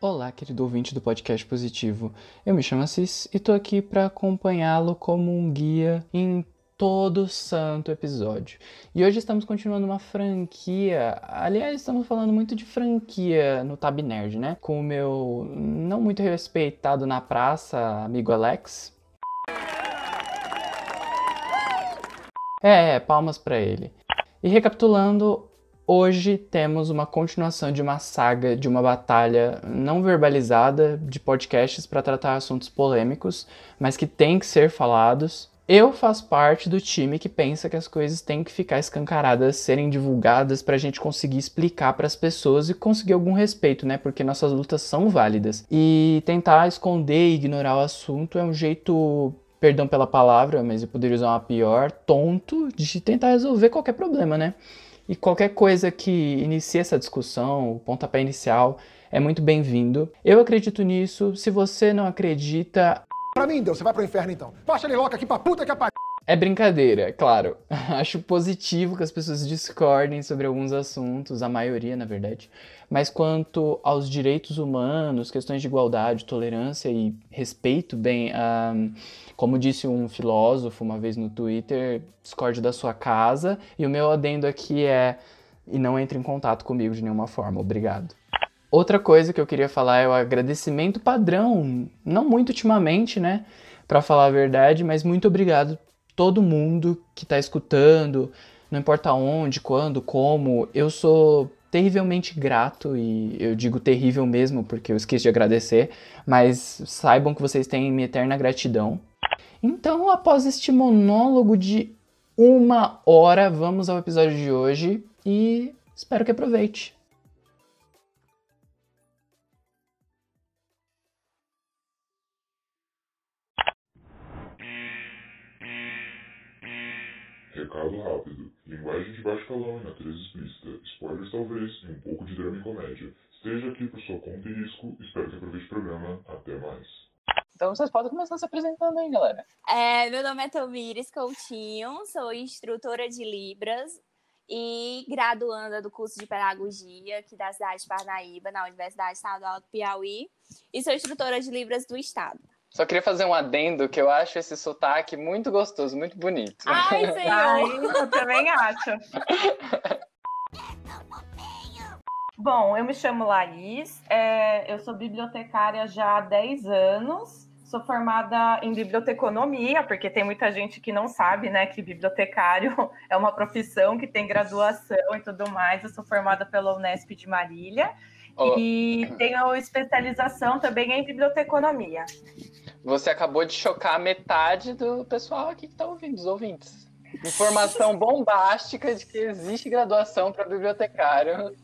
Olá, querido ouvinte do podcast Positivo. Eu me chamo Assis e tô aqui para acompanhá-lo como um guia em todo santo episódio. E hoje estamos continuando uma franquia. Aliás, estamos falando muito de franquia no Tab Nerd, né? Com o meu não muito respeitado na praça, amigo Alex. É, palmas para ele. E recapitulando, Hoje temos uma continuação de uma saga, de uma batalha não verbalizada de podcasts para tratar assuntos polêmicos, mas que tem que ser falados. Eu faço parte do time que pensa que as coisas têm que ficar escancaradas, serem divulgadas para a gente conseguir explicar para as pessoas e conseguir algum respeito, né? Porque nossas lutas são válidas. E tentar esconder e ignorar o assunto é um jeito perdão pela palavra, mas eu poderia usar uma pior, tonto, de tentar resolver qualquer problema, né? E qualquer coisa que inicie essa discussão, o pontapé inicial, é muito bem-vindo. Eu acredito nisso. Se você não acredita. Pra mim, Deus, você vai pro inferno então. Baixa ele logo aqui pra puta que apare. É brincadeira, claro. Acho positivo que as pessoas discordem sobre alguns assuntos, a maioria, na verdade. Mas quanto aos direitos humanos, questões de igualdade, tolerância e respeito, bem, um, como disse um filósofo uma vez no Twitter, discorde da sua casa. E o meu adendo aqui é: e não entre em contato comigo de nenhuma forma. Obrigado. Outra coisa que eu queria falar é o agradecimento padrão, não muito ultimamente, né? Para falar a verdade, mas muito obrigado todo mundo que está escutando, não importa onde, quando, como. Eu sou terrivelmente grato e eu digo terrível mesmo porque eu esqueci de agradecer, mas saibam que vocês têm minha eterna gratidão. Então, após este monólogo de uma hora, vamos ao episódio de hoje e espero que aproveite. Recado rápido. Linguagem de baixo calão e natureza explícita. Spoilers talvez e um pouco de drama e comédia. Esteja aqui por sua conta e risco. Espero que aproveite o programa. Até mais. Então vocês podem começar se apresentando aí, galera. É, meu nome é Tomires Coutinho, sou instrutora de Libras e graduanda do curso de Pedagogia aqui da cidade de Parnaíba, na Universidade Estadual do Piauí, e sou instrutora de Libras do Estado. Só queria fazer um adendo que eu acho esse sotaque muito gostoso, muito bonito. Ai, senhor! Ai, eu também acho. Bom, eu me chamo Laís, é, eu sou bibliotecária já há 10 anos, sou formada em biblioteconomia, porque tem muita gente que não sabe, né, que bibliotecário é uma profissão que tem graduação e tudo mais. Eu sou formada pela Unesp de Marília oh. e tenho especialização também em biblioteconomia. Você acabou de chocar metade do pessoal aqui que está ouvindo, dos ouvintes. Informação bombástica de que existe graduação para bibliotecário.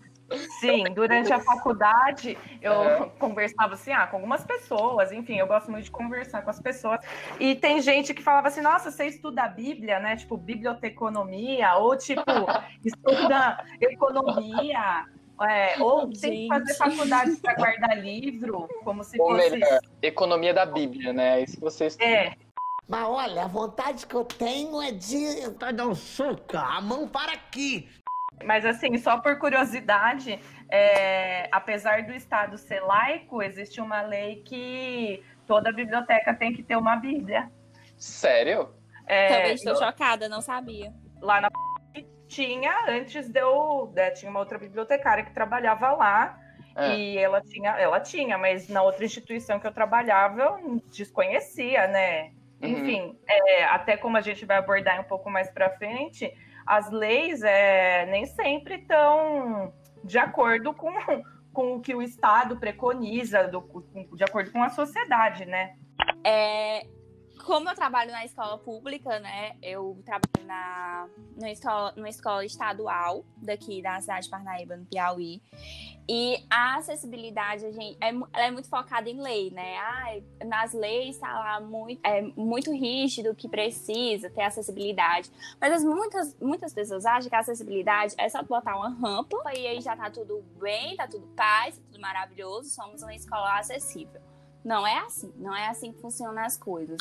Sim, durante a faculdade eu é. conversava assim, ah, com algumas pessoas, enfim, eu gosto muito de conversar com as pessoas. E tem gente que falava assim, nossa, você estuda a Bíblia, né? Tipo, biblioteconomia, ou tipo, estuda economia. É, ou tem Gente. que fazer faculdade para guardar livro, como se ou fosse. Melhor, economia da Bíblia, né? É isso que vocês. É. Mas olha, a vontade que eu tenho é de. Dar um soco, a mão para aqui. Mas assim, só por curiosidade, é, apesar do Estado ser laico, existe uma lei que toda biblioteca tem que ter uma Bíblia. Sério? É, Também estou chocada, não sabia. Lá na tinha, antes de eu. Né, tinha uma outra bibliotecária que trabalhava lá. É. E ela tinha, ela tinha, mas na outra instituição que eu trabalhava, eu desconhecia, né? Uhum. Enfim, é, até como a gente vai abordar um pouco mais para frente, as leis é, nem sempre estão de acordo com, com o que o Estado preconiza, do, de acordo com a sociedade, né? É, como eu trabalho na escola pública, né? Eu trabalho na, na escola, numa escola estadual daqui da cidade de Parnaíba, no Piauí. E a acessibilidade, a gente, é, ela é muito focada em lei, né? Ah, nas leis está lá muito, é muito rígido que precisa ter acessibilidade. Mas as, muitas, muitas pessoas acham que a acessibilidade é só botar uma rampa e aí já tá tudo bem, tá tudo paz, tá tudo maravilhoso, somos uma escola acessível. Não é assim, não é assim que funcionam as coisas.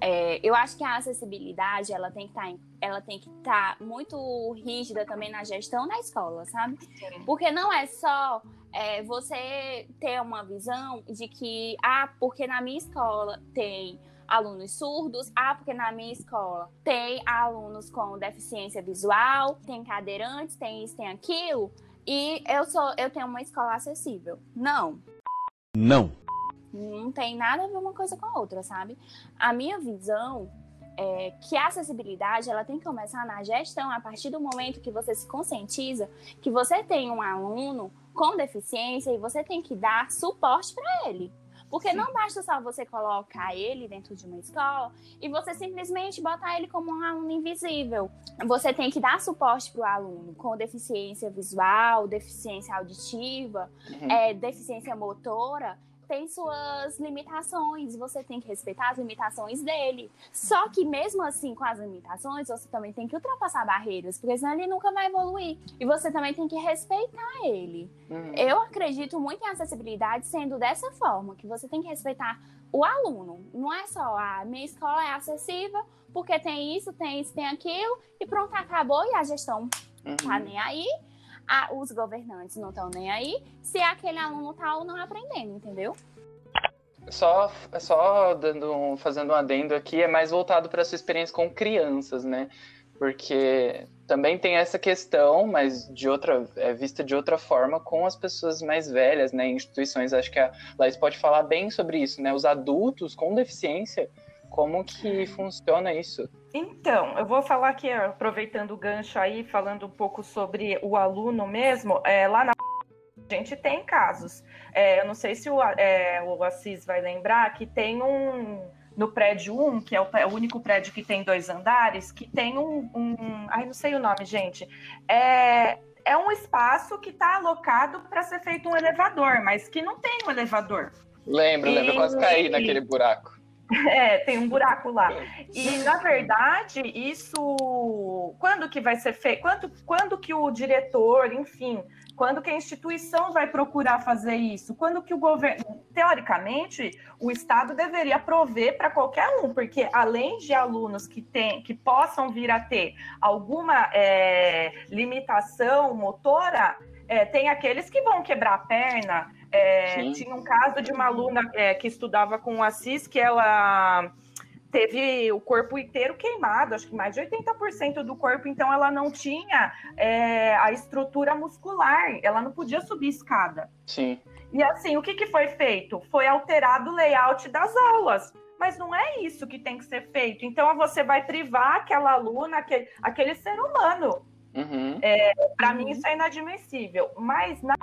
É, eu acho que a acessibilidade ela tem que tá estar tá muito rígida também na gestão da escola, sabe? Porque não é só é você ter uma visão de que, ah, porque na minha escola tem alunos surdos, ah, porque na minha escola tem alunos com deficiência visual, tem cadeirantes, tem isso, tem aquilo, e eu sou, eu tenho uma escola acessível. Não. Não. Não tem nada a ver uma coisa com a outra, sabe? A minha visão é que a acessibilidade ela tem que começar na gestão a partir do momento que você se conscientiza que você tem um aluno com deficiência e você tem que dar suporte para ele. Porque Sim. não basta só você colocar ele dentro de uma escola e você simplesmente botar ele como um aluno invisível. Você tem que dar suporte para o aluno com deficiência visual, deficiência auditiva, uhum. é, deficiência motora tem suas limitações, você tem que respeitar as limitações dele. Só que mesmo assim, com as limitações, você também tem que ultrapassar barreiras, porque senão ele nunca vai evoluir. E você também tem que respeitar ele. Uhum. Eu acredito muito em acessibilidade sendo dessa forma, que você tem que respeitar o aluno. Não é só a ah, minha escola é acessível, porque tem isso, tem isso, tem aquilo, e pronto, acabou, e a gestão uhum. tá nem aí os governantes não estão nem aí se aquele aluno está ou não aprendendo, entendeu? Só, só dando fazendo um adendo aqui, é mais voltado para a sua experiência com crianças, né? Porque também tem essa questão, mas de outra, é vista de outra forma com as pessoas mais velhas, né? Instituições, acho que a Laís pode falar bem sobre isso, né? Os adultos com deficiência, como que funciona isso? Então, eu vou falar aqui, aproveitando o gancho aí, falando um pouco sobre o aluno mesmo. É, lá na a gente tem casos. É, eu não sei se o, é, o Assis vai lembrar que tem um. No prédio 1, que é o, o único prédio que tem dois andares, que tem um. um ai, não sei o nome, gente. É, é um espaço que está alocado para ser feito um elevador, mas que não tem um elevador. Lembro, e... lembro, eu quase caí naquele buraco. É, tem um buraco lá. E na verdade, isso quando que vai ser feito? Quando, quando que o diretor, enfim, quando que a instituição vai procurar fazer isso? Quando que o governo, teoricamente, o Estado deveria prover para qualquer um, porque além de alunos que tem, que possam vir a ter alguma é, limitação motora, é, tem aqueles que vão quebrar a perna, é, tinha um caso de uma aluna é, que estudava com o Assis, que ela teve o corpo inteiro queimado, acho que mais de 80% do corpo, então ela não tinha é, a estrutura muscular, ela não podia subir escada. Sim. E assim, o que, que foi feito? Foi alterado o layout das aulas. Mas não é isso que tem que ser feito. Então você vai privar aquela aluna, aquele, aquele ser humano. Uhum. É, Para uhum. mim isso é inadmissível. Mas na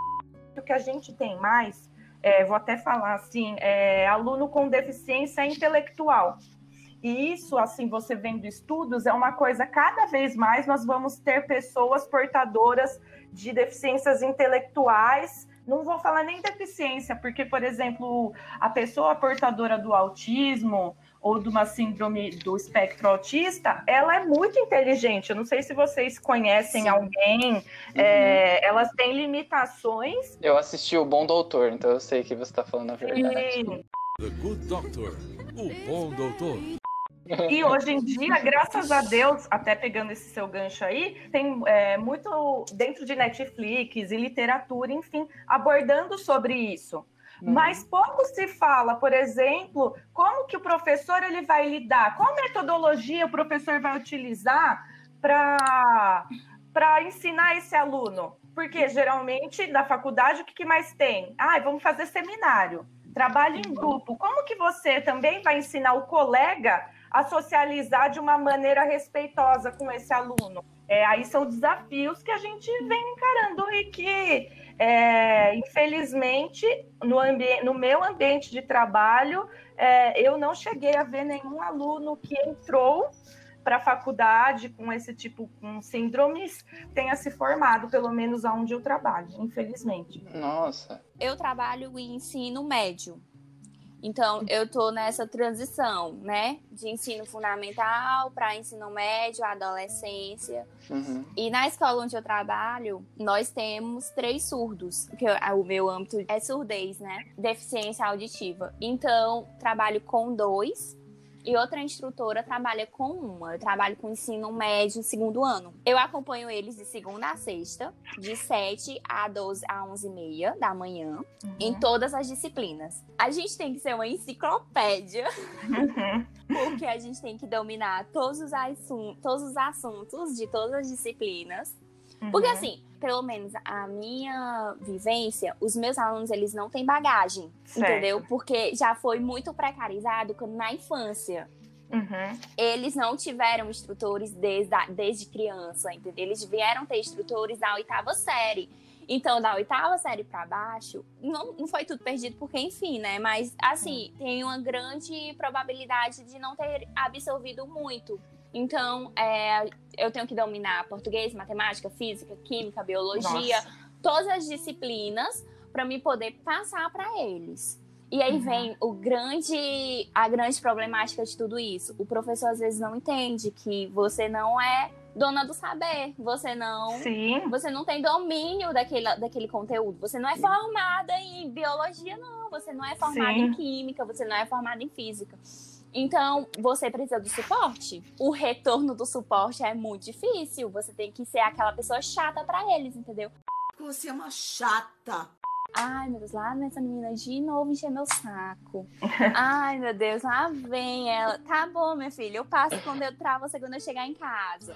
que a gente tem mais, é, vou até falar assim, é aluno com deficiência intelectual. E isso, assim, você vendo estudos, é uma coisa, cada vez mais nós vamos ter pessoas portadoras de deficiências intelectuais. Não vou falar nem deficiência, porque, por exemplo, a pessoa portadora do autismo, ou de uma síndrome do espectro autista, ela é muito inteligente. Eu não sei se vocês conhecem Sim. alguém. Uhum. É, elas têm limitações. Eu assisti o Bom Doutor, então eu sei que você está falando a verdade. Sim. The Good Doctor, o Bom Doutor. E hoje em dia, graças a Deus, até pegando esse seu gancho aí, tem é, muito dentro de Netflix e literatura, enfim, abordando sobre isso. Uhum. Mas pouco se fala, por exemplo, como que o professor ele vai lidar, qual metodologia o professor vai utilizar para ensinar esse aluno? Porque geralmente na faculdade o que, que mais tem? Ah, vamos fazer seminário, trabalho em grupo. Como que você também vai ensinar o colega a socializar de uma maneira respeitosa com esse aluno? É, aí são desafios que a gente vem encarando e que é, infelizmente, no, no, meu ambiente de trabalho, é, eu não cheguei a ver nenhum aluno que entrou para a faculdade com esse tipo, com síndromes, tenha se formado, pelo menos aonde eu trabalho, infelizmente. Nossa. Eu trabalho em ensino médio. Então, eu estou nessa transição, né? De ensino fundamental para ensino médio, adolescência. Uhum. E na escola onde eu trabalho, nós temos três surdos, que o meu âmbito é surdez, né? Deficiência auditiva. Então, trabalho com dois e outra instrutora trabalha com uma. Eu trabalho com ensino médio, segundo ano. Eu acompanho eles de segunda a sexta, de 7 a 12 a 11 e meia da manhã, Uhum. em todas as disciplinas. A gente tem que ser uma enciclopédia, Uhum. porque a gente tem que dominar todos os, assun todos os assuntos de todas as disciplinas. Porque Uhum. assim, pelo menos a minha vivência, os meus alunos, eles não têm bagagem, Certo. entendeu? Porque já foi muito precarizado quando na infância. Uhum. Eles não tiveram instrutores desde, a- desde criança, entendeu? Eles vieram ter instrutores da oitava série. Então, da oitava série pra baixo, não, não foi tudo perdido, porque, enfim, né? Mas, assim, tem uma grande probabilidade de não ter absorvido muito. Então, é, eu tenho que dominar português, matemática, física, química, biologia, Nossa. todas as disciplinas para me poder passar para eles. E aí Uhum. vem o grande, a grande problemática de tudo isso. O professor às vezes não entende que você não é dona do saber, você não, Sim. você não tem domínio daquele, daquele conteúdo, você não é formada em biologia não, você não é formada Sim. em química, você não é formada em física. Então, você precisa do suporte. O retorno do suporte é muito difícil. Você tem que ser aquela pessoa chata para eles, entendeu? Você é uma chata. Ai, meu Deus, lá vem essa menina de novo encher meu saco. Ai, meu Deus, lá vem ela. Tá bom, minha filha, eu passo o conteúdo pra você quando eu chegar em casa.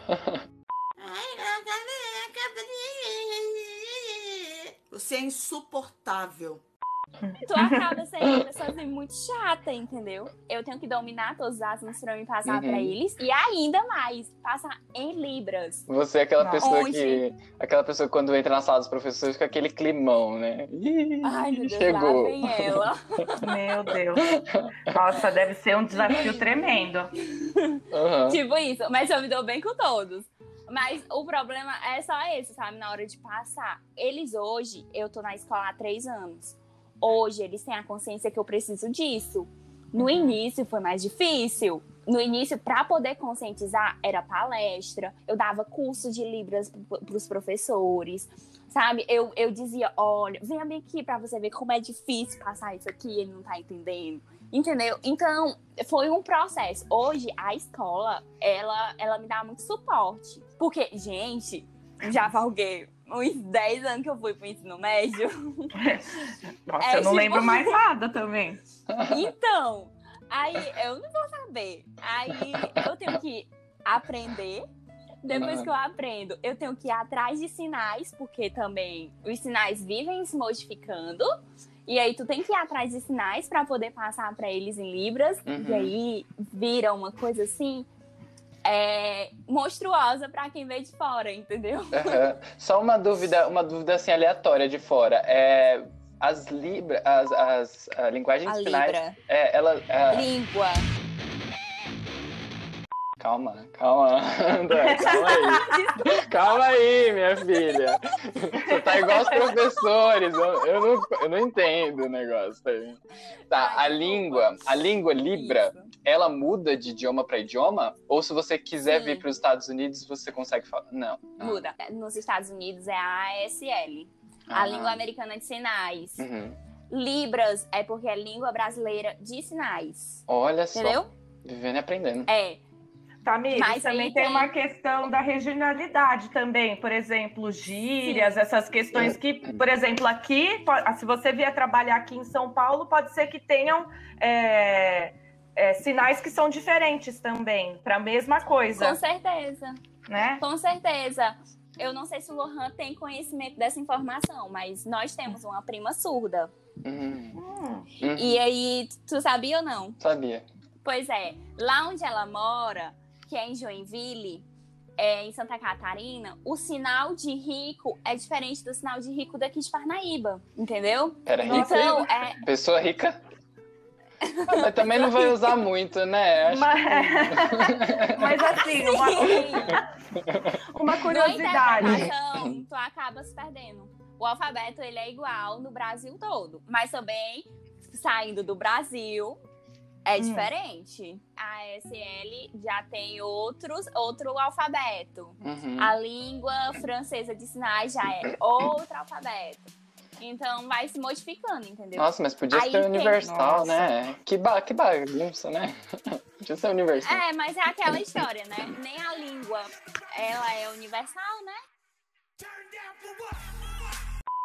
Você é insuportável. Tu acaba sendo uma pessoa assim, muito chata, entendeu? Eu tenho que dominar todos os assuntos pra me passar Uhum. pra eles. E ainda mais, passar em Libras. Você é aquela Nossa. pessoa Onde? que. Aquela pessoa que quando entra na sala dos professores com aquele climão, né? Ih, Ai, meu Deus, lá chegou. vem ela. Meu Deus. Nossa, deve ser um desafio tremendo. Aham. Tipo isso, mas eu me dou bem com todos. Mas o problema é só esse, sabe? Na hora de passar. Eles hoje, eu tô na escola há três anos. Hoje eles têm a consciência que eu preciso disso. No início foi mais difícil. No início, para poder conscientizar, era palestra. Eu dava curso de Libras para os professores. Sabe? Eu, eu dizia: olha, venha bem aqui para você ver como é difícil passar isso aqui, ele não tá entendendo. Entendeu? Então, foi um processo. Hoje, a escola, ela, ela me dá muito suporte. Porque, gente, já falguei uns 10 anos que eu fui pro ensino médio. Nossa, É, eu não tipo- lembro mais nada também. Então, aí eu não vou saber. Aí eu tenho que aprender. Depois que eu aprendo, eu tenho que ir atrás de sinais, porque também os sinais vivem se modificando. E aí tu tem que ir atrás de sinais para poder passar para eles em libras. Uhum. E aí vira uma coisa assim é, monstruosa para quem vê de fora, entendeu? Aham. Só uma dúvida, uma dúvida assim aleatória de fora. É, as libras, as, as a linguagens A finais, libra, é, ela, língua. Calma, calma, André, calma aí, calma aí, minha filha. Você tá igual os professores, eu, eu não, eu não entendo o negócio. Tá, tá a língua, a língua libra, ela muda de idioma para idioma? Ou se você quiser Sim. vir para os Estados Unidos, você consegue falar? Não. Ah. Muda. Nos Estados Unidos é a ASL, a Ah. língua americana de sinais. Uhum. Libras é porque é língua brasileira de sinais. Olha só, Entendeu? vivendo e aprendendo. É. Tamires, Mas também tem tem- uma questão da regionalidade também. Por exemplo, gírias, essas questões que, por exemplo, aqui, po- se você vier trabalhar aqui em São Paulo, pode ser que tenham é, é, sinais que são diferentes também, para a mesma coisa, Com certeza. né? Com certeza. Eu não sei se o Lohan tem conhecimento dessa informação, mas nós temos uma prima surda. Uhum. Hum, Uhum. E aí, tu sabia ou não? Sabia. Pois é, lá onde ela mora, que é em Joinville, é, em Santa Catarina, o sinal de rico é diferente do sinal de rico daqui de Parnaíba, entendeu? Era rico. Então, é, Pessoa rica. Mas também não vai usar muito, né? Acho mas, mas assim, uma, uma curiosidade. tu acaba se perdendo. O alfabeto, ele é igual no Brasil todo, mas também, saindo do Brasil, é Hum. diferente. A ASL já tem outros, outro alfabeto. Uhum. A língua francesa de sinais já é outro alfabeto. Então vai se modificando, entendeu? Nossa, mas podia Aí ser tem- universal, Nossa. né? Que, ba que bagunça, né? podia ser universal. É, mas é aquela história, né? Nem a língua, ela é universal, né?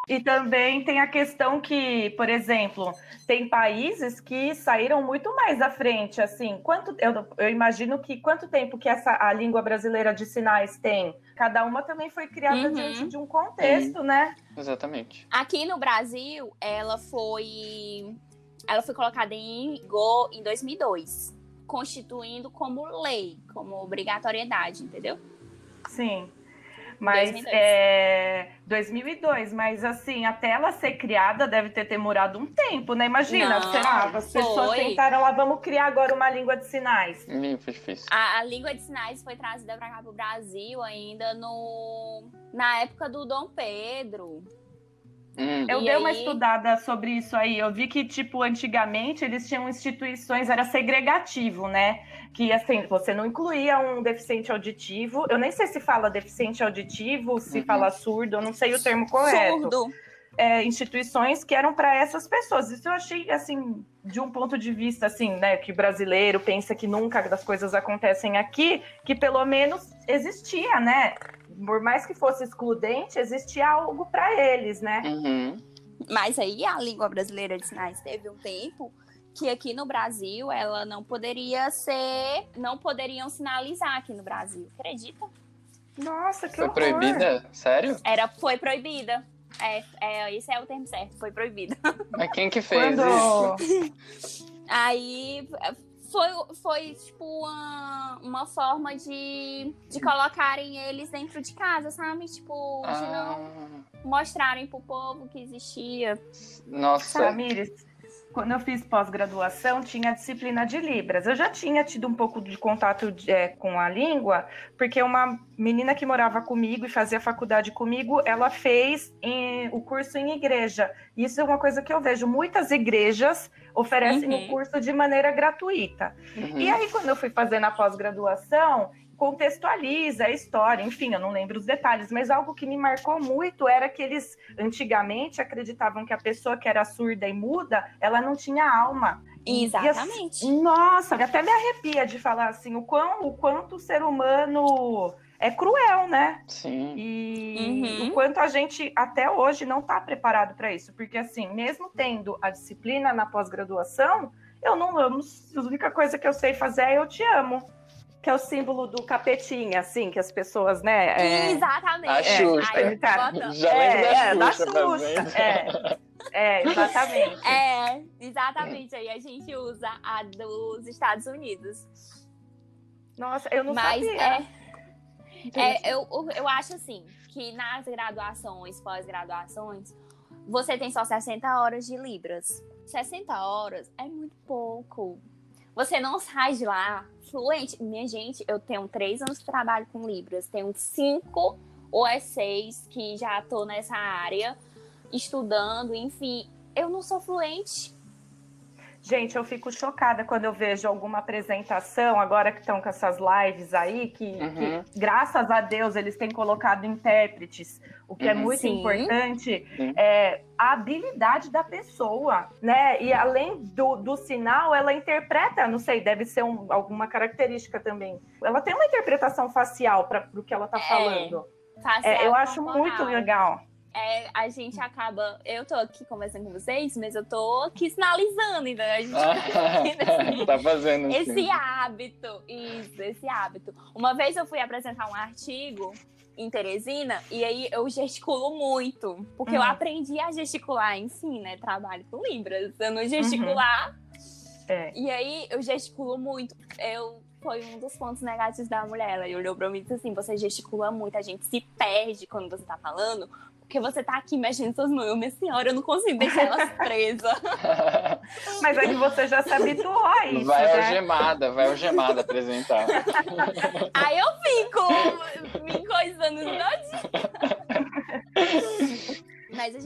E também tem a questão que, por exemplo, tem países que saíram muito mais à frente, assim, quanto eu, eu imagino que quanto tempo que essa a língua brasileira de sinais tem? Cada uma também foi criada Uhum. diante de um contexto, né? Exatamente. Aqui no Brasil, ela foi ela foi colocada em vigor em 2002, constituindo como lei, como obrigatoriedade, entendeu? Sim. Mas 2002. é 2002, mas assim, até ela ser criada deve ter demorado um tempo, né? Imagina, Não, sei lá, as pessoas foi. tentaram lá, vamos criar agora uma língua de sinais. Foi difícil. A, a língua de sinais foi trazida para cá pro Brasil ainda no na época do Dom Pedro. Hum, Eu E dei uma aí? estudada sobre isso aí. Eu vi que, tipo, antigamente eles tinham instituições, era segregativo, né? Que assim, você não incluía um deficiente auditivo. Eu nem sei se fala deficiente auditivo, se Uhum. fala surdo, eu não sei o termo correto. Surdo. É, instituições que eram para essas pessoas. Isso eu achei, assim, de um ponto de vista, assim, né, que brasileiro pensa que nunca as coisas acontecem aqui, que pelo menos existia, né? Por mais que fosse excludente, existia algo para eles, né? uhum. Mas aí a língua brasileira de sinais teve um tempo que aqui no Brasil ela não poderia ser, não poderiam sinalizar aqui no Brasil. Acredita? Nossa, que Foi horror. proibida? Sério? Era, foi proibida. É, é, esse é o termo certo, foi proibida. Mas quem que fez Quando... isso? Aí foi, foi tipo uma, uma forma de, de colocarem eles dentro de casa, sabe? Tipo, de não Ah, mostrarem pro povo que existia. nossa. Samires, quando eu fiz pós-graduação, tinha a disciplina de Libras. Eu já tinha tido um pouco de contato é, com a língua, porque uma menina que morava comigo e fazia faculdade comigo, ela fez em- o curso em igreja. Isso é uma coisa que eu vejo. Muitas igrejas oferecem Uhum. o curso de maneira gratuita. Uhum. E aí, quando eu fui fazer na pós-graduação, contextualiza a história, enfim, eu não lembro os detalhes, mas algo que me marcou muito era que eles antigamente acreditavam que a pessoa que era surda e muda, ela não tinha alma. Exatamente. e nossa, até me arrepia de falar assim, o, quão, o quanto o ser humano é cruel, né? Sim. E Uhum. o quanto a gente até hoje não está preparado para isso, porque assim, mesmo tendo a disciplina na pós-graduação, eu não, eu não, a única coisa que eu sei fazer é eu te amo, que é o símbolo do capetinha, assim, que as pessoas, né? é- Exatamente. A Xuxa. Aí bota- Já é, lembro é, da da Xuxa Xuxa, fazendo. é. É, exatamente. É, exatamente. Aí a gente usa a dos Estados Unidos. Nossa, eu não Mas sabia. é, é, eu, eu acho assim, que nas graduações, pós-graduações, você tem só 60 horas de Libras. 60 horas é muito pouco. Você não sai de lá fluente. Minha gente, eu tenho três anos de trabalho com Libras. Tenho cinco ou é seis que já tô nessa área, estudando, enfim. Eu não sou fluente. Gente, eu fico chocada quando eu vejo alguma apresentação, agora que estão com essas lives aí, que, Uhum. que, graças a Deus eles têm colocado intérpretes, o que é Uhum. muito Sim. importante, Sim. é a habilidade da pessoa, né? E além do, do sinal, ela interpreta, não sei, deve ser um- alguma característica também. Ela tem uma interpretação facial para o que ela está É, falando. Facial É, eu acho corporal. muito legal. É, a gente acaba. Eu tô aqui conversando com vocês, mas eu tô aqui sinalizando, então a gente assim, tá fazendo assim. esse hábito. Isso, esse hábito. Uma vez eu fui apresentar um artigo em Teresina e aí eu gesticulo muito, porque eu Hum. aprendi a gesticular em si, né? Trabalho com Libras. Eu não gesticular. É. E aí eu gesticulo muito. Eu foi um dos pontos negativos da mulher. Ela olhou pra mim e disse assim: você gesticula muito, a gente se perde quando você tá falando, porque você tá aqui mexendo suas mãos. Eu, minha senhora, eu não consigo deixar elas presas. Mas aí você já se habituou a isso, vai né? algemada, vai algemada apresentar. aí eu fico me coisando todinha.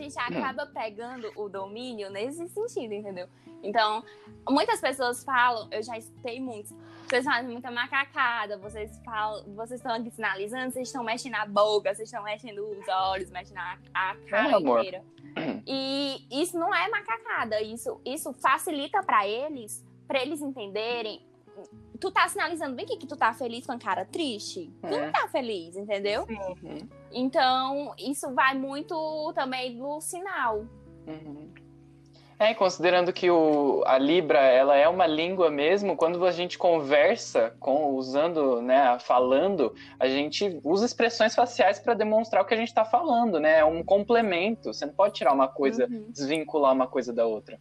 Gente acaba pegando o domínio nesse sentido, entendeu? Então, muitas pessoas falam, eu já escutei muitos, vocês fazem muita macacada, vocês falam, vocês estão aqui sinalizando, vocês estão mexendo a boca, vocês estão mexendo os olhos, mexendo a, a cara inteira. E isso não é macacada, isso, isso facilita pra eles, pra eles entenderem. Tu tá sinalizando bem que, que tu tá feliz com a cara triste? Tu É. não tá feliz, entendeu? Uhum. Então, isso vai muito também do sinal. Uhum. É, considerando que o, a Libra ela é uma língua mesmo, quando a gente conversa com usando, né, falando, a gente usa expressões faciais para demonstrar o que a gente está falando, né? É um complemento. Você não pode tirar uma coisa, Uhum. desvincular uma coisa da outra.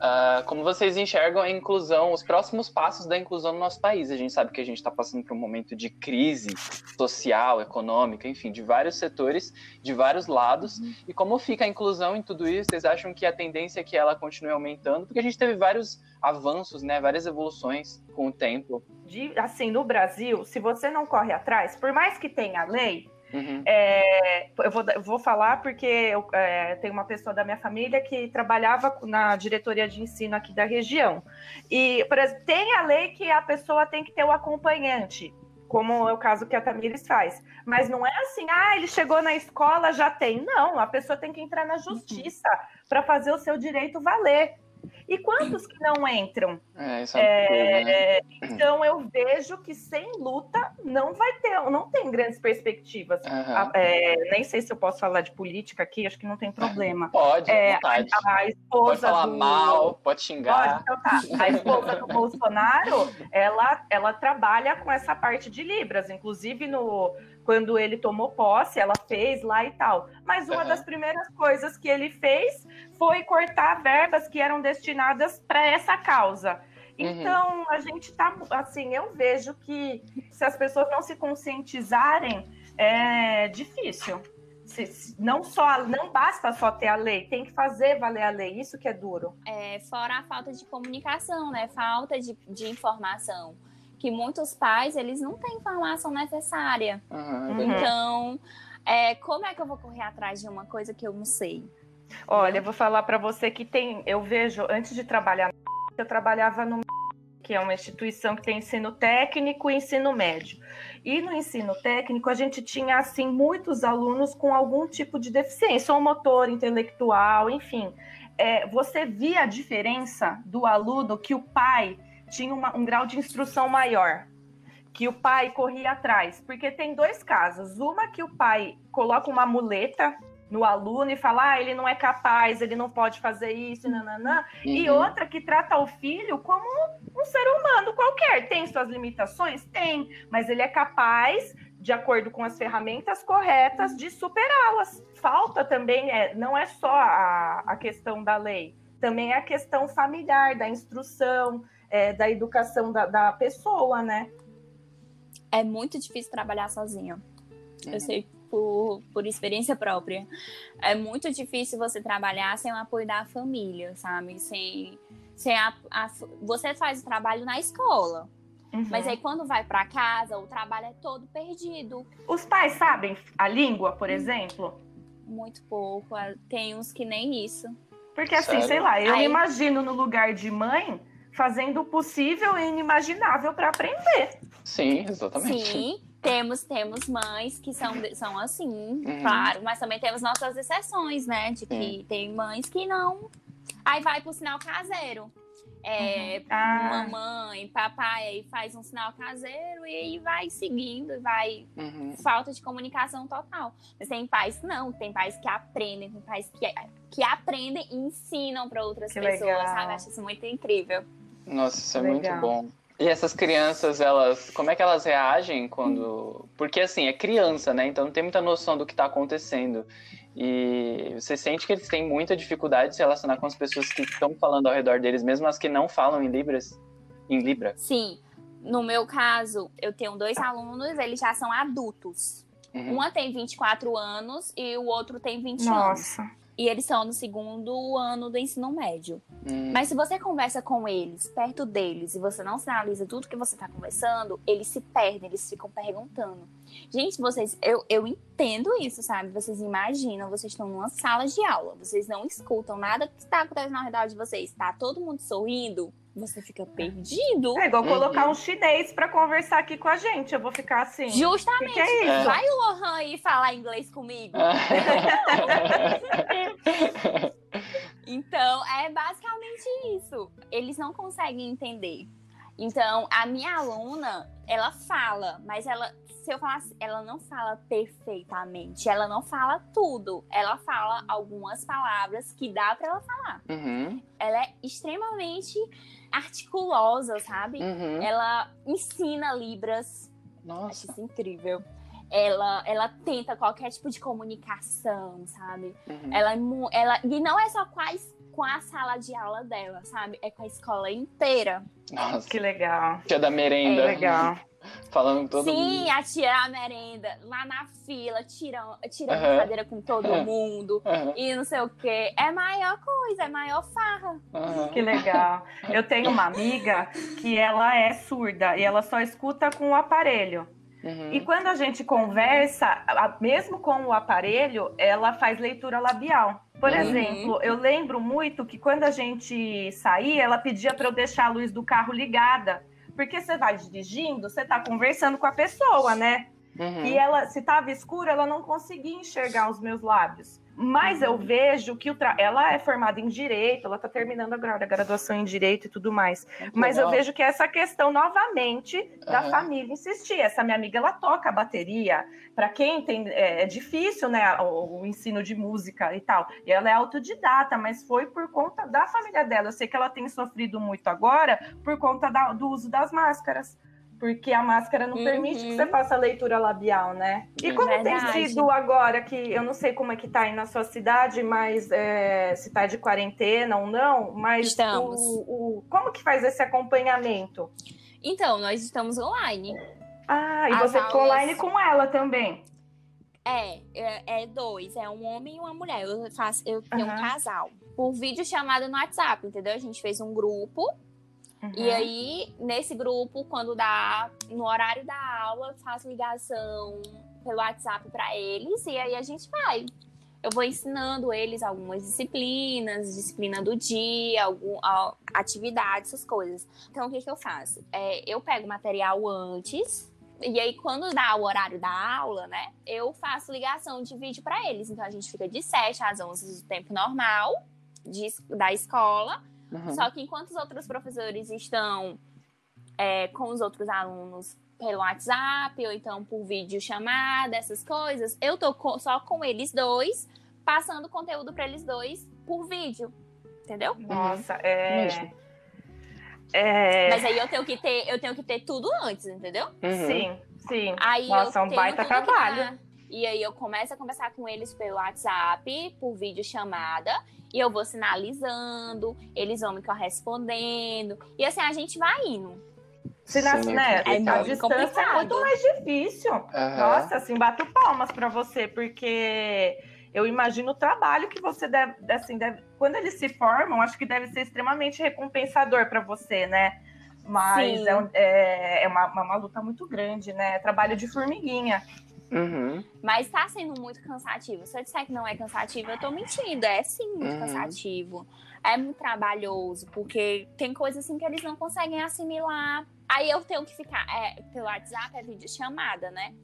Ah, como vocês enxergam a inclusão, os próximos passos da inclusão no nosso país? A gente sabe que a gente está passando por um momento de crise social, econômica, enfim, de vários setores, de vários lados. E como fica a inclusão em tudo isso? Vocês acham que a tendência é que ela continue aumentando? Porque a gente teve vários avanços, né, várias evoluções com o tempo. De- assim, no Brasil, se você não corre atrás, por mais que tenha lei, Uhum. É, eu, vou, eu vou falar porque eu é, tenho uma pessoa da minha família que trabalhava na diretoria de ensino aqui da região. E, por exemplo, tem a lei que a pessoa tem que ter o acompanhante, como é o caso que a Tamires faz. Mas não é assim, ah, ele chegou na escola, já tem. Não, a pessoa tem que entrar na justiça para fazer o seu direito valer. E quantos que não entram? É, isso é, absurdo, né? É, então eu vejo que sem luta não vai ter, não tem grandes perspectivas. A- é, nem sei se eu posso falar de política aqui, acho que não tem problema. Pode, É, vontade. A Pode esposa falar do... mal, pode Pode, xingar. então tá. A esposa do Bolsonaro, ela, ela trabalha com essa parte de Libras. Inclusive, no, quando ele tomou posse, ela fez lá e tal. Mas uma Aham. das primeiras coisas que ele fez foi cortar verbas que eram destinadas para essa causa. Uhum. Então, a gente tá, assim, eu vejo que se as pessoas não se conscientizarem, é difícil. Se- se- não só, não basta só ter a lei, tem que fazer valer a lei, isso que é duro. É, fora a falta de comunicação, né? Falta de, de informação. Que muitos pais, eles não têm informação necessária. É Uhum. Então, é, como é que eu vou correr atrás de uma coisa que eu não sei? Olha, eu vou falar para você que tem, eu vejo, antes de trabalhar, eu trabalhava no que é uma instituição que tem ensino técnico e ensino médio. E no ensino técnico a gente tinha assim muitos alunos com algum tipo de deficiência, ou motor, intelectual, enfim. É, você via a diferença do aluno que o pai tinha uma- um grau de instrução maior, que o pai corria atrás, porque tem dois casos. Uma que o pai coloca uma muleta no aluno e fala, ah, ele não é capaz, ele não pode fazer isso, nananã. E Uhum. outra que trata o filho como um ser humano qualquer. Tem suas limitações? Tem, mas ele é capaz, de acordo com as ferramentas corretas, de superá-las. Falta também, é, não é só a, a questão da lei, também é a questão familiar, da instrução, é, da educação da, da pessoa, né? É muito difícil trabalhar sozinho. Eu sei por, por experiência própria. É muito difícil você trabalhar sem o apoio da família, sabe? Sem, sem a, a- você faz o trabalho na escola. Uhum. Mas aí quando vai pra casa, o trabalho é todo perdido. Os pais sabem a língua, por exemplo? Muito pouco. Tem uns que nem isso. Porque assim, Sério? sei lá, eu me Aí- imagino no lugar de mãe fazendo o possível e inimaginável para aprender. Sim, exatamente. Sim, temos, temos mães que são, são assim, Uhum. claro, mas também temos nossas exceções, né? De que tem mães que não. Aí vai pro sinal caseiro. É, Ah. mamãe, papai, aí faz um sinal caseiro e aí vai seguindo, e vai. Uhum. Falta de comunicação total. Mas tem pais que não, tem pais que aprendem, tem pais que, que aprendem e ensinam para outras Que pessoas, legal. sabe? Acho isso muito incrível. Nossa, isso é Legal. muito bom. E essas crianças, elas, como é que elas reagem quando. Porque assim, é criança, né? Então não tem muita noção do que tá acontecendo. E você sente que eles têm muita dificuldade de se relacionar com as pessoas que estão falando ao redor deles, mesmo as que não falam em Libras. Em Libra. Sim, no meu caso, eu tenho dois alunos, eles já são adultos. Uhum. Uma tem 24 anos e o outro tem 20 anos. E eles estão no segundo ano do ensino médio. Hum. Mas se você conversa com eles, perto deles, e você não sinaliza tudo que você está conversando, eles se perdem, eles ficam perguntando. Gente, vocês, eu, eu entendo isso, sabe? Vocês imaginam, vocês estão numa sala de aula, vocês não escutam nada que está acontecendo ao redor de vocês, tá todo mundo sorrindo, você fica perdido. É igual colocar Uhum. um chinês pra conversar aqui com a gente. Eu vou ficar assim. Justamente. Que que é isso? Vai o Lohan aí falar inglês comigo. Então, é basicamente isso. Eles não conseguem entender. Então, a minha aluna, ela fala, mas ela, se eu falar, ela não fala perfeitamente, ela não fala tudo. Ela fala algumas palavras que dá para ela falar. Uhum, Ela é extremamente articulosa, sabe? uhum. Ela ensina libras. Acho Nossa. isso incrível. Ela, ela tenta qualquer tipo de comunicação, sabe? Uhum. Ela, é ela e não é só es- com a sala de aula dela, sabe? É com a escola inteira. Nossa. Que legal. Tia da merenda. É Legal. Falando com todo Sim, mundo. a tia a merenda lá na fila, tirando, tirando Aham. cadeira com todo mundo Aham, e não sei o quê. É maior coisa, é maior farra. aham. Que legal. Eu tenho uma amiga que ela é surda e ela só escuta com o aparelho. Uhum. E quando a gente conversa, mesmo com o aparelho, ela faz leitura labial. Por Uhum. exemplo, eu lembro muito que quando a gente saía, ela pedia para eu deixar a luz do carro ligada. Porque você vai dirigindo, você está conversando com a pessoa, né? Uhum. E ela, se estava escuro, ela não conseguia enxergar os meus lábios. Mas eu vejo que o tra... ela é formada em direito, ela está terminando agora a graduação em direito e tudo mais. Mas eu Legal. vejo que essa questão novamente da Aham. família insistir. Essa minha amiga ela toca a bateria. Para quem tem é, é difícil, né, o, o ensino de música e tal. E ela é autodidata, mas foi por conta da família dela. Eu sei que ela tem sofrido muito agora por conta da- do uso das máscaras. Porque a máscara não Uhum. permite que você faça a leitura labial, né? E Sim. como tem sido agora, que eu não sei como é que tá aí na sua cidade, mas é, se tá de quarentena ou não, mas Estamos. o, o- como que faz esse acompanhamento? Então, nós estamos online. Ah, e As você ficou aulas- online com ela também. É, é, é dois, é um homem e uma mulher. Eu faço, eu tenho um Aham. casal. Por vídeo chamada no WhatsApp, entendeu? A gente fez um grupo E Uhum. aí, nesse grupo, quando dá no horário da aula, eu faço ligação pelo WhatsApp para eles e aí a gente vai. Eu vou ensinando eles algumas disciplinas, disciplina do dia, algum, atividades, essas coisas. Então, o que, que eu faço? É, eu pego material antes, e aí, quando dá o horário da aula, né, eu faço ligação de vídeo para eles. Então, a gente fica de 7 às 11 do tempo normal de da escola. Uhum. Só que enquanto os outros professores estão é, com os outros alunos pelo WhatsApp ou então por vídeo chamada, essas coisas, eu tô co- só com eles dois, passando conteúdo para eles dois por vídeo. Entendeu? Nossa, é. Mesmo. é... Mas aí eu tenho que ter, eu tenho que ter tudo antes, entendeu? Uhum. Sim, sim. Aí Nossa, eu é um tenho baita que trabalho. E aí eu começo a conversar com eles pelo WhatsApp, por vídeo chamada, e eu vou sinalizando, eles vão me correspondendo. E assim, a gente vai indo. Se na, Sim, né, é a muito distância é muito mais difícil. Aham. Nossa, assim, bato palmas para você, porque eu imagino o trabalho que você deve, assim, deve, quando eles se formam, acho que deve ser extremamente recompensador para você, né? Mas Sim. é, é, é uma, uma, uma luta muito grande, né? É trabalho de formiguinha. Uhum. Mas tá sendo muito cansativo. Se eu disser que não é cansativo, eu tô mentindo. É sim muito Uhum. cansativo. É muito trabalhoso, porque tem coisas assim que eles não conseguem assimilar. Aí eu tenho que ficar. É, pelo WhatsApp é vídeo chamada, né?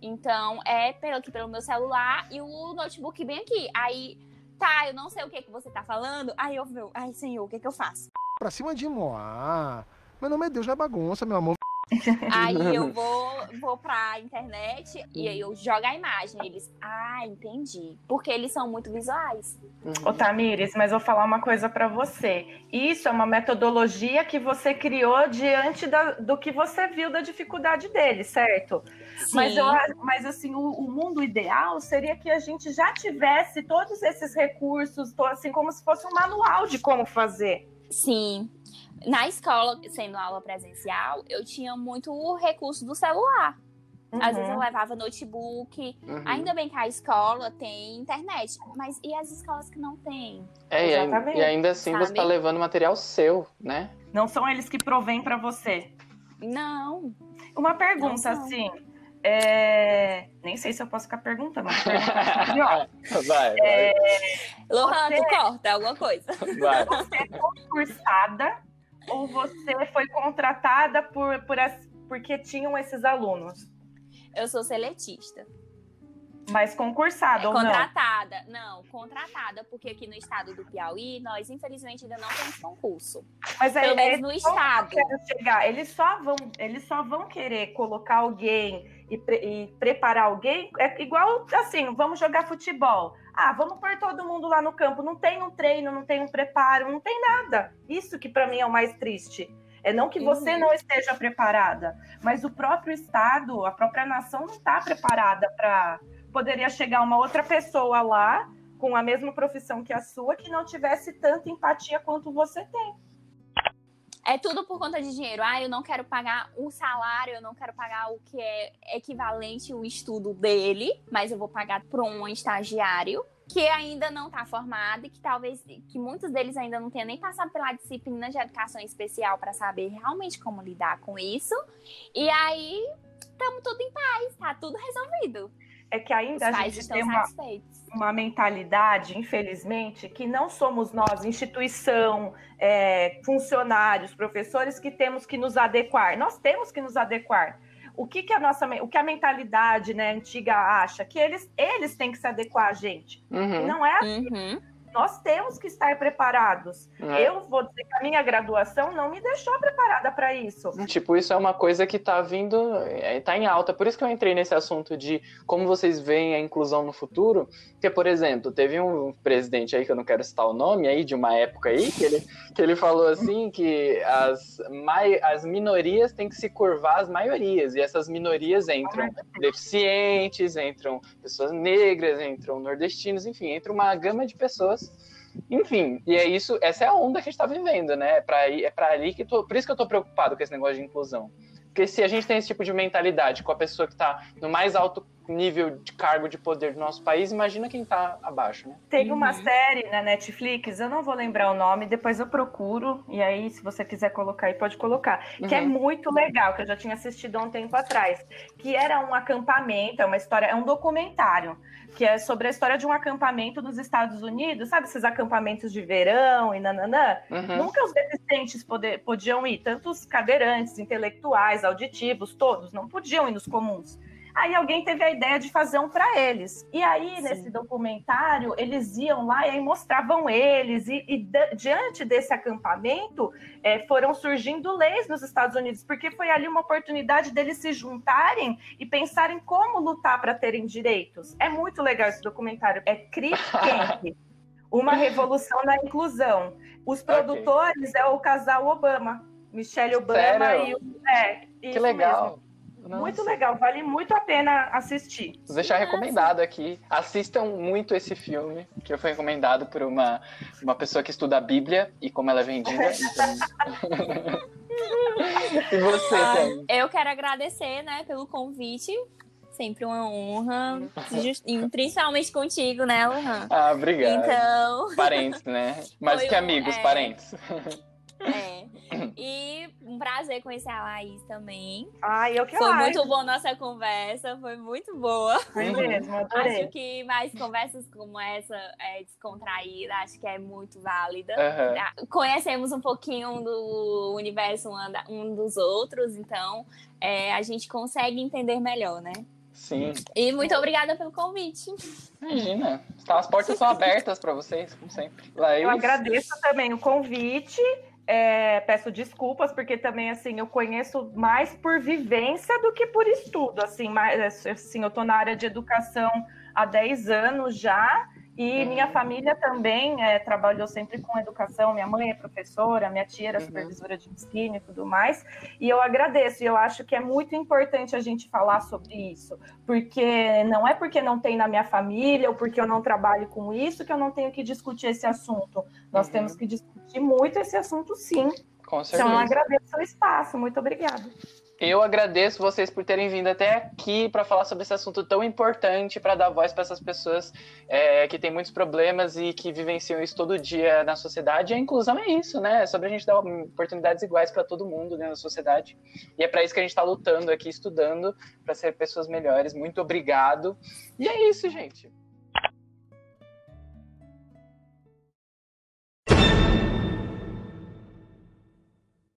Então é pelo, aqui pelo meu celular e o notebook bem aqui. Aí, tá, eu não sei o que, que você tá falando. Aí eu vejo, ai, senhor, o que, que eu faço? Pra cima de Moá. Meu nome é Deus, não é bagunça, meu amor. Aí eu vou, vou pra internet e aí eu jogo a imagem. Eles, ah, entendi. Porque eles são muito visuais. Ô, Tamires, mas vou falar uma coisa para você. Isso é uma metodologia que você criou diante da- do que você viu da dificuldade dele, certo? Mas, Sim. eu, a- mas assim, o, o mundo ideal seria que a gente já tivesse todos esses recursos, assim como se fosse um manual de como fazer. Sim. Na escola, sendo aula presencial, eu tinha muito o recurso do celular. Às vezes eu Uhum. levava notebook. Uhum. Ainda bem que a escola tem internet, mas e as escolas que não têm? É, e, Exatamente. e ainda assim você Sabe? tá levando material seu, né? Não são eles que provêm para você. Não. Uma pergunta Não assim. é, Nem sei se eu posso ficar perguntando, mas pergunta assim, vai, vai, É, Lohan, Você- tu corta alguma coisa. vai. Você é concursada ou você foi contratada por, por as- porque tinham esses alunos? Eu sou seletista. Mas concursada ou não? contratada. Não? contratada, porque aqui no estado do Piauí, nós infelizmente ainda não temos concurso. Mas é, Pelo é menos no estado. chegar. Eles só vão, eles só vão querer colocar alguém e, pre- e preparar alguém. É igual assim, vamos jogar futebol. Ah, vamos pôr todo mundo lá no campo. Não tem um treino, não tem um preparo, não tem nada. Isso que para mim é o mais triste. É não que você Uhum. não esteja preparada, mas o próprio estado, a própria nação não está preparada para poderia chegar uma outra pessoa lá com a mesma profissão que a sua que não tivesse tanta empatia quanto você tem. É tudo por conta de dinheiro. Ah, eu não quero pagar um salário, eu não quero pagar o que é equivalente ao estudo dele, mas eu vou pagar para um estagiário que ainda não está formado e que talvez que muitos deles ainda não tenham nem passado pela disciplina de educação especial para saber realmente como lidar com isso. E aí estamos tudo em paz, tá tudo resolvido. É que Os ainda a pais gente tem uma, satisfeitos. uma mentalidade, infelizmente, que não somos nós, instituição, é, funcionários, professores, que temos que nos adequar. Nós temos que nos adequar. O que, que a nossa, o que a mentalidade né, antiga acha? Que eles, eles têm que se adequar a gente. Uhum. não é Uhum. Nós temos que estar preparados. É. Eu vou dizer que a minha graduação não me deixou preparada para isso. Tipo, isso é uma coisa que tá vindo, é, tá em alta. Por isso que eu entrei nesse assunto de como vocês veem a inclusão no futuro. Porque, por exemplo, teve um presidente aí, que eu não quero citar o nome aí, de uma época aí, que ele, que ele falou assim que as, mai, as minorias têm que se curvar às maiorias. E essas minorias entram deficientes, entram pessoas negras, entram nordestinos, enfim, entra uma gama de pessoas. Enfim, e é isso, essa é a onda que a gente tá vivendo, né? É aí- é pra ali que tô, por isso que eu tô preocupado com esse negócio de inclusão. Porque se a gente tem esse tipo de mentalidade com a pessoa que tá no mais alto nível de cargo de poder do nosso país, imagina quem tá abaixo, né? Tem uma Uhum. série na Netflix, eu não vou lembrar o nome, depois eu procuro, e aí, se você quiser colocar aí, pode colocar. Que é Uhum. muito legal, que eu já tinha assistido há um tempo atrás. Que era um acampamento, é uma história, é um documentário, que é sobre a história de um acampamento nos Estados Unidos, sabe esses acampamentos de verão e nananã? Uhum. Nunca os deficientes poder- podiam ir, tanto os cadeirantes, intelectuais, auditivos, todos, não podiam ir nos comuns. Aí alguém teve a ideia de fazer um para eles. E aí, Sim. nesse documentário, eles iam lá e aí mostravam eles. E, e diante desse acampamento, eh, foram surgindo leis nos Estados Unidos, porque foi ali uma oportunidade deles se juntarem e pensarem como lutar para terem direitos. É muito legal esse documentário. É Chris Camp. Uma revolução na inclusão. Os produtores é o casal Obama. Michelle Obama Sério? e o. É, Que legal. mesmo. Muito Nossa. legal, vale muito a pena assistir. Vou deixar recomendado aqui. Assistam muito esse filme, que foi recomendado por uma, uma pessoa que estuda a Bíblia e como ela é vendida. Então... e você, Tami? eu quero agradecer, né, pelo convite. Sempre uma honra. Principalmente contigo, né, Lohan? Ah, obrigado. Então, Parentes, né? Mais Foi que um- amigos, é. parentes. É. E um prazer conhecer a Laís também. Ai, eu que Foi acho. muito boa nossa conversa, foi muito boa. Foi Uhum. mesmo, adorei. Acho que mais conversas como essa, é, descontraída, acho que é muito válida. Ah, Conhecemos um pouquinho do universo um, um dos outros, então é, a gente consegue entender melhor, né? Sim, E muito obrigada pelo convite. imagina. Tá, As portas são abertas para vocês, como sempre. Laís, Eu agradeço também o convite. É, peço desculpas, porque também, assim, eu conheço mais por vivência do que por estudo. Assim, assim eu estou na área de educação há 10 anos já. E Uhum. minha família também é, trabalhou sempre com educação. Minha mãe é professora, minha tia era Uhum. supervisora de ensino e tudo mais. E eu agradeço. E eu acho que é muito importante a gente falar sobre isso. Porque não é porque não tem na minha família ou porque eu não trabalho com isso que eu não tenho que discutir esse assunto. Nós Uhum. temos que discutir muito esse assunto, sim. com Então, eu certeza. agradeço o espaço. Muito obrigada. Eu agradeço vocês por terem vindo até aqui para falar sobre esse assunto tão importante, para dar voz para essas pessoas é, que têm muitos problemas e que vivenciam isso todo dia na sociedade. E a inclusão é isso, né? É sobre a gente dar oportunidades iguais para todo mundo dentro da sociedade. E é para isso que a gente está lutando aqui, estudando, para ser pessoas melhores. Muito obrigado. E é isso, gente.